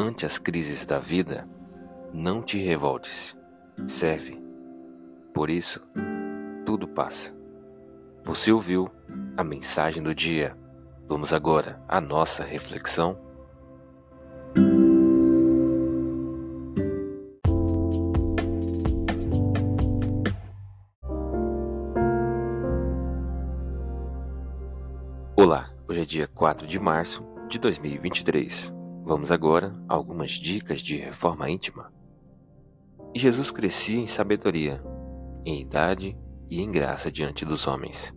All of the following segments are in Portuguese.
Ante as crises da vida, não te revoltes. Serve. Por isso, tudo passa. Você ouviu a mensagem do dia. Vamos agora à nossa reflexão. Olá, hoje é dia 4 de março de 2023. Vamos agora a algumas dicas de reforma íntima. E Jesus crescia em sabedoria, em idade e em graça diante dos homens.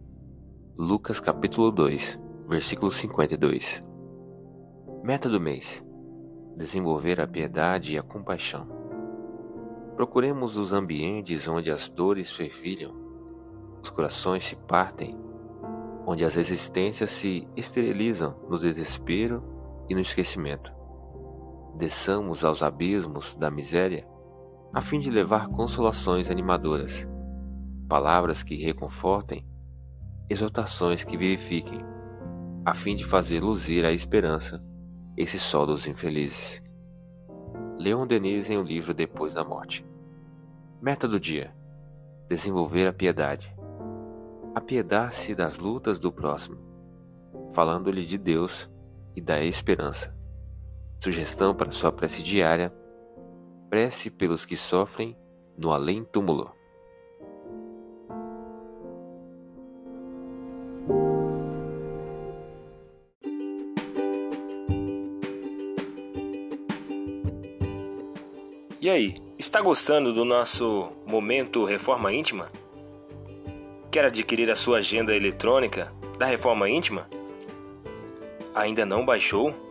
Lucas capítulo 2, versículo 52. Meta do mês: desenvolver a piedade e a compaixão. Procuremos os ambientes onde as dores fervilham, os corações se partem onde as existências se esterilizam no desespero e no esquecimento. Desçamos aos abismos da miséria a fim de levar consolações animadoras, palavras que reconfortem, exortações que vivifiquem, a fim de fazer luzir a esperança esse sol dos infelizes. Leon Denis em o livro Depois da Morte. Meta do dia: desenvolver a piedade apiedar-se das lutas do próximo, falando-lhe de Deus e da esperança. Sugestão para sua prece diária: prece pelos que sofrem no além-túmulo. E aí, está gostando do nosso momento Reforma Íntima? Quer adquirir a sua agenda eletrônica da Reforma Íntima? Ainda não baixou?